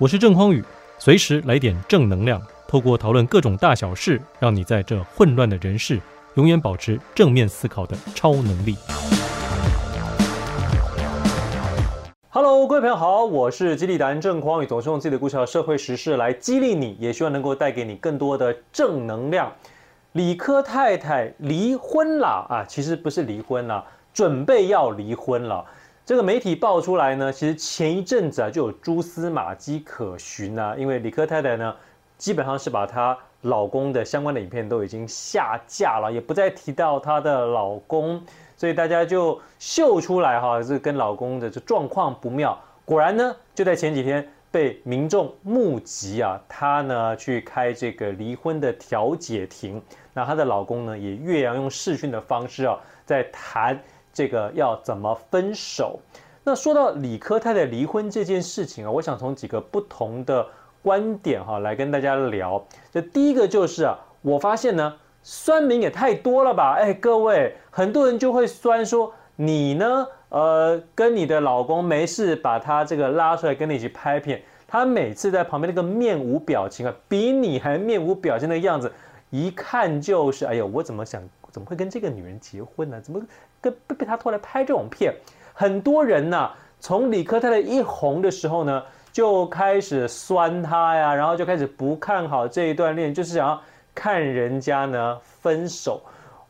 我是郑匡宇，随时来点正能量，透过讨论各种大小事，让你在这混乱的人世，永远保持正面思考的超能力。Hello，各位朋友好，我是激励达人郑匡宇，总是用自己的故事和社会时事来激励你，也希望能够带给你更多的正能量。理科太太离婚了啊，其实不是离婚了，准备要离婚了。这个媒体爆出来呢，其实前一阵子啊就有蛛丝马迹可循啊，因为李科太太呢，基本上是把她老公的相关的影片都已经下架了，也不再提到她的老公，所以大家就秀出来哈，这跟老公的这状况不妙。果然呢，就在前几天被民众目击啊，她呢去开这个离婚的调解庭，那她的老公呢也岳阳用视讯的方式啊在谈。这个要怎么分手？那说到李科太太离婚这件事情啊，我想从几个不同的观点哈来跟大家聊。这第一个就是啊，我发现呢，酸民也太多了吧？哎，各位，很多人就会酸说你呢，呃，跟你的老公没事，把他这个拉出来跟你一起拍片，他每次在旁边那个面无表情啊，比你还面无表情的样子，一看就是，哎呦，我怎么想？怎么会跟这个女人结婚呢？怎么跟被被他拖来拍这种片？很多人呐，从理科太太一红的时候呢，就开始酸她呀，然后就开始不看好这一段恋，就是想要看人家呢分手。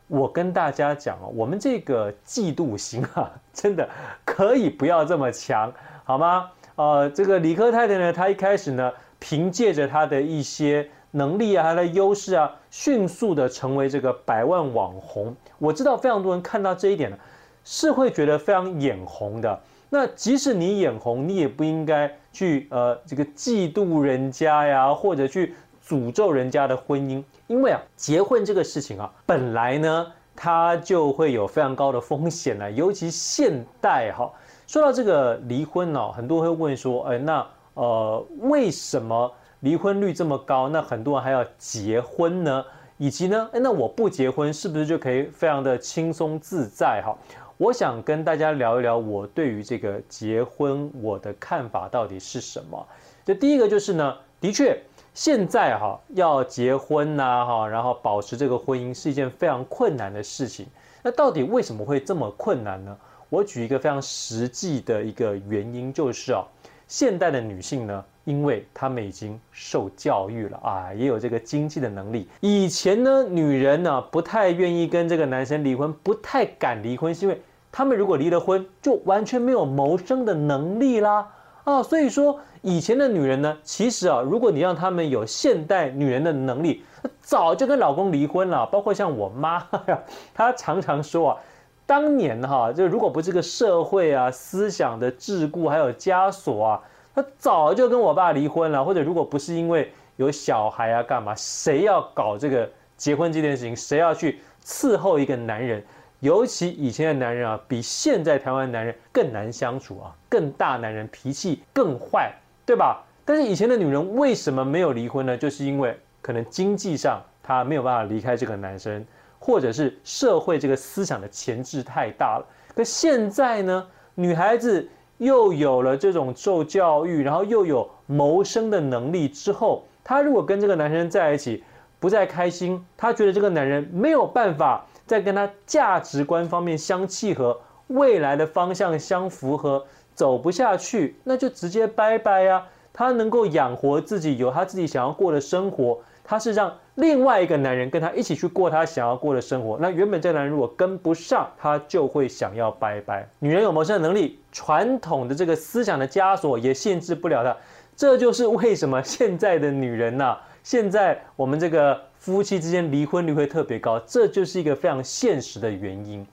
我跟大家讲哦，我们这个嫉妒心啊，真的可以不要这么强，好吗？呃，这个理科太太呢，她一开始呢，凭借着她的一些。能力啊，他的优势啊，迅速的成为这个百万网红。我知道非常多人看到这一点呢，是会觉得非常眼红的。那即使你眼红，你也不应该去呃这个嫉妒人家呀，或者去诅咒人家的婚姻，因为啊，结婚这个事情啊，本来呢，它就会有非常高的风险呢，尤其现代哈。说到这个离婚呢，很多人会问说，哎，那呃为什么？离婚率这么高，那很多人还要结婚呢？以及呢，诶，那我不结婚是不是就可以非常的轻松自在？哈，我想跟大家聊一聊我对于这个结婚我的看法到底是什么。这第一个就是呢，的确现在哈要结婚呐哈，然后保持这个婚姻是一件非常困难的事情。那到底为什么会这么困难呢？我举一个非常实际的一个原因，就是啊，现代的女性呢。因为他们已经受教育了啊，也有这个经济的能力。以前呢，女人呢不太愿意跟这个男生离婚，不太敢离婚，是因为他们如果离了婚，就完全没有谋生的能力啦啊。所以说，以前的女人呢，其实啊，如果你让他们有现代女人的能力，早就跟老公离婚了。包括像我妈呀，她常常说啊，当年哈，就如果不是个社会啊思想的桎梏，还有枷锁啊。他早就跟我爸离婚了，或者如果不是因为有小孩啊，干嘛？谁要搞这个结婚这件事情？谁要去伺候一个男人？尤其以前的男人啊，比现在台湾男人更难相处啊，更大男人，脾气更坏，对吧？但是以前的女人为什么没有离婚呢？就是因为可能经济上她没有办法离开这个男生，或者是社会这个思想的钳制太大了。可现在呢，女孩子。又有了这种受教育，然后又有谋生的能力之后，她如果跟这个男生在一起不再开心，她觉得这个男人没有办法再跟她价值观方面相契合，未来的方向相符合，走不下去，那就直接拜拜呀。她能够养活自己，有她自己想要过的生活。她是让另外一个男人跟他一起去过他想要过的生活。那原本这个男人如果跟不上，他就会想要拜拜。女人有谋生能力，传统的这个思想的枷锁也限制不了她。这就是为什么现在的女人呐，现在我们这个夫妻之间离婚率会特别高，这就是一个非常现实的原因。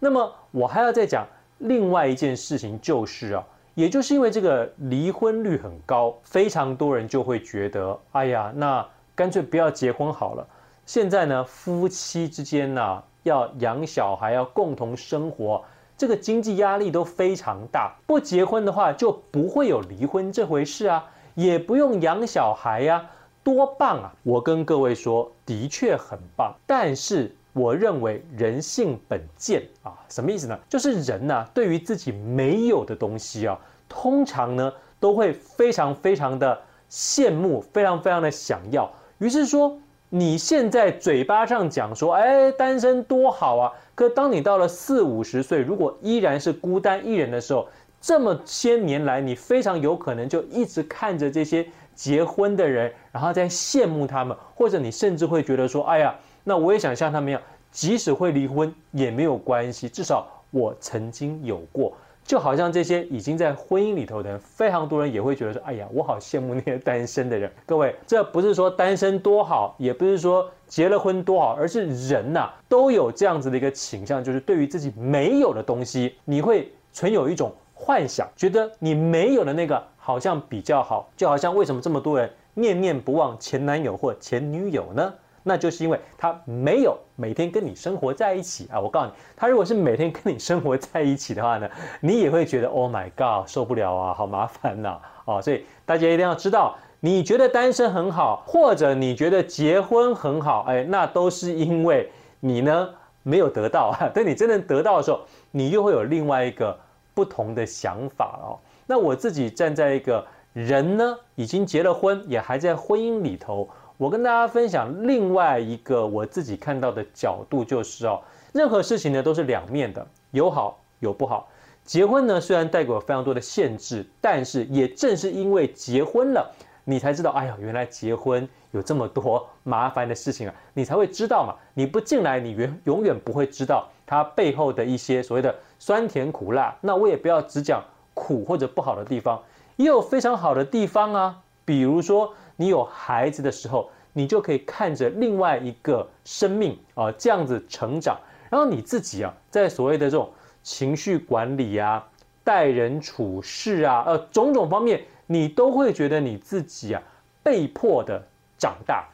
那么我还要再讲另外一件事情，就是啊，也就是因为这个离婚率很高，非常多人就会觉得，哎呀，那。干脆不要结婚好了。现在呢，夫妻之间呢，要养小孩，要共同生活，这个经济压力都非常大。不结婚的话，就不会有离婚这回事啊，也不用养小孩呀，多棒啊！我跟各位说，的确很棒。但是我认为人性本贱啊，什么意思呢？就是人呐，对于自己没有的东西啊，通常呢。都会非常非常的羡慕，非常非常的想要。于是说，你现在嘴巴上讲说，哎，单身多好啊！可当你到了四五十岁，如果依然是孤单一人的时候，这么些年来，你非常有可能就一直看着这些结婚的人，然后在羡慕他们，或者你甚至会觉得说，哎呀，那我也想像他们一样，即使会离婚也没有关系，至少我曾经有过。就好像这些已经在婚姻里头的人，非常多人也会觉得说：“哎呀，我好羡慕那些单身的人。”各位，这不是说单身多好，也不是说结了婚多好，而是人呐、都有这样子的一个倾向，就是对于自己没有的东西，你会存有一种幻想，觉得你没有的那个好像比较好。就好像为什么这么多人念念不忘前男友或前女友呢？那就是因为他没有每天跟你生活在一起啊！我告诉你，他如果是每天跟你生活在一起的话呢，你也会觉得 Oh my God，受不了啊，好麻烦呐！啊，所以大家一定要知道，你觉得单身很好，或者你觉得结婚很好，哎，那都是因为你呢没有得到啊。等你真正得到的时候，你又会有另外一个不同的想法哦。那我自己站在一个人呢，已经结了婚，也还在婚姻里头。我跟大家分享另外一个我自己看到的角度，就是哦，任何事情呢都是两面的，有好有不好。结婚呢虽然带给我非常多的限制，但是也正是因为结婚了，你才知道，哎呀，原来结婚有这么多麻烦的事情啊，你才会知道嘛。你不进来，你永永远不会知道它背后的一些所谓的酸甜苦辣。那我也不要只讲苦或者不好的地方，也有非常好的地方啊，比如说。你有孩子的时候，你就可以看着另外一个生命啊这样子成长，然后你自己啊，在所谓的这种情绪管理啊、待人处事啊、呃种种方面，你都会觉得你自己啊被迫的长大。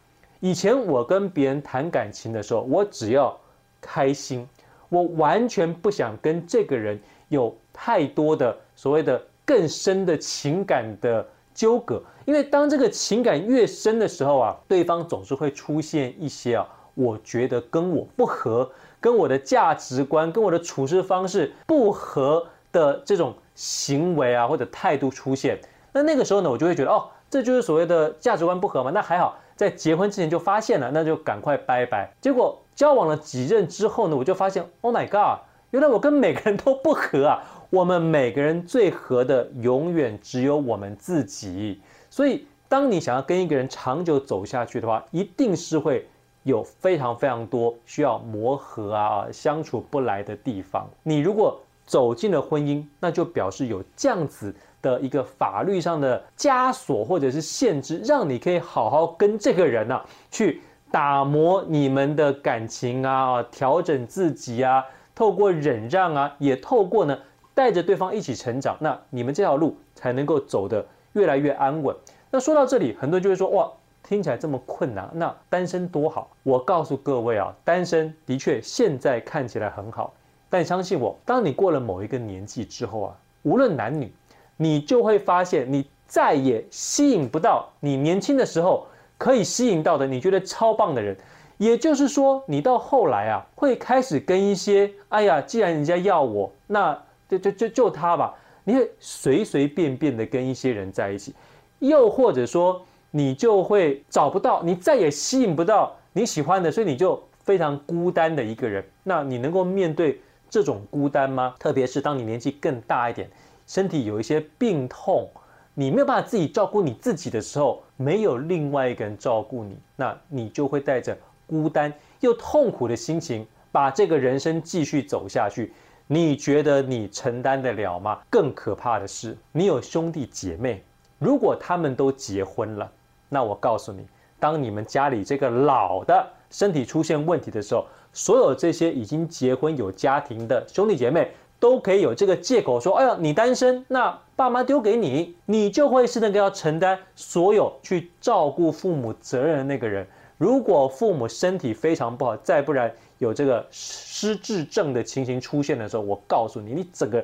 以前我跟别人谈感情的时候，我只要开心，我完全不想跟这个人有太多的所谓的更深的情感的。纠葛，因为当这个情感越深的时候啊，对方总是会出现一些啊，我觉得跟我不合，跟我的价值观、跟我的处事方式不合的这种行为啊，或者态度出现。那那个时候呢，我就会觉得，哦，这就是所谓的价值观不合嘛。那还好，在结婚之前就发现了，那就赶快拜拜。结果交往了几任之后呢，我就发现，Oh my God，原来我跟每个人都不合啊。我们每个人最合的永远只有我们自己，所以当你想要跟一个人长久走下去的话，一定是会有非常非常多需要磨合啊、相处不来的地方。你如果走进了婚姻，那就表示有这样子的一个法律上的枷锁或者是限制，让你可以好好跟这个人啊去打磨你们的感情啊，调整自己啊，透过忍让啊，也透过呢。带着对方一起成长，那你们这条路才能够走得越来越安稳。那说到这里，很多人就会说：哇，听起来这么困难，那单身多好？我告诉各位啊，单身的确现在看起来很好，但相信我，当你过了某一个年纪之后啊，无论男女，你就会发现你再也吸引不到你年轻的时候可以吸引到的，你觉得超棒的人。也就是说，你到后来啊，会开始跟一些，哎呀，既然人家要我，那。就就就就他吧，你会随随便便的跟一些人在一起，又或者说你就会找不到，你再也吸引不到你喜欢的，所以你就非常孤单的一个人。那你能够面对这种孤单吗？特别是当你年纪更大一点，身体有一些病痛，你没有办法自己照顾你自己的时候，没有另外一个人照顾你，那你就会带着孤单又痛苦的心情，把这个人生继续走下去。你觉得你承担得了吗？更可怕的是，你有兄弟姐妹，如果他们都结婚了，那我告诉你，当你们家里这个老的身体出现问题的时候，所有这些已经结婚有家庭的兄弟姐妹都可以有这个借口说：“哎呀，你单身，那爸妈丢给你，你就会是那个要承担所有去照顾父母责任的那个人。如果父母身体非常不好，再不然。”有这个失智症的情形出现的时候，我告诉你，你整个，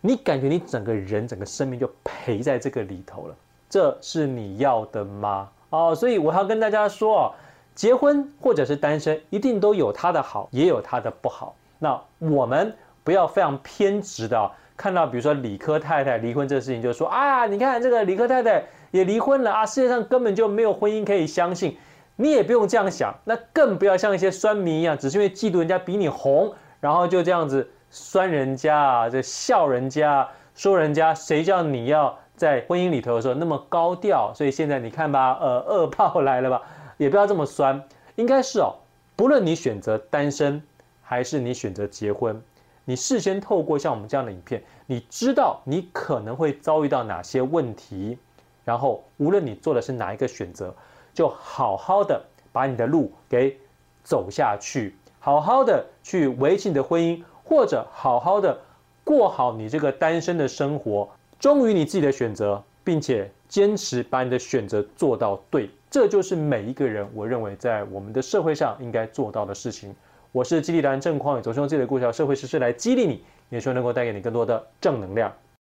你感觉你整个人、整个生命就赔在这个里头了。这是你要的吗？哦，所以我要跟大家说，结婚或者是单身，一定都有它的好，也有它的不好。那我们不要非常偏执的看到比如说理科太太离婚这个事情，就说啊，你看这个理科太太也离婚了啊，世界上根本就没有婚姻可以相信。你也不用这样想，那更不要像一些酸民一样，只是因为嫉妒人家比你红，然后就这样子酸人家啊，这笑人家，说人家，谁叫你要在婚姻里头的时候那么高调？所以现在你看吧，呃，恶报来了吧？也不要这么酸，应该是哦，不论你选择单身还是你选择结婚，你事先透过像我们这样的影片，你知道你可能会遭遇到哪些问题，然后无论你做的是哪一个选择。就好好的把你的路给走下去，好好的去维系你的婚姻，或者好好的过好你这个单身的生活，忠于你自己的选择，并且坚持把你的选择做到对，这就是每一个人我认为在我们的社会上应该做到的事情。我是激励达人郑匡宇，总是用自己的故事、社会实事来激励你，也希望能够带给你更多的正能量。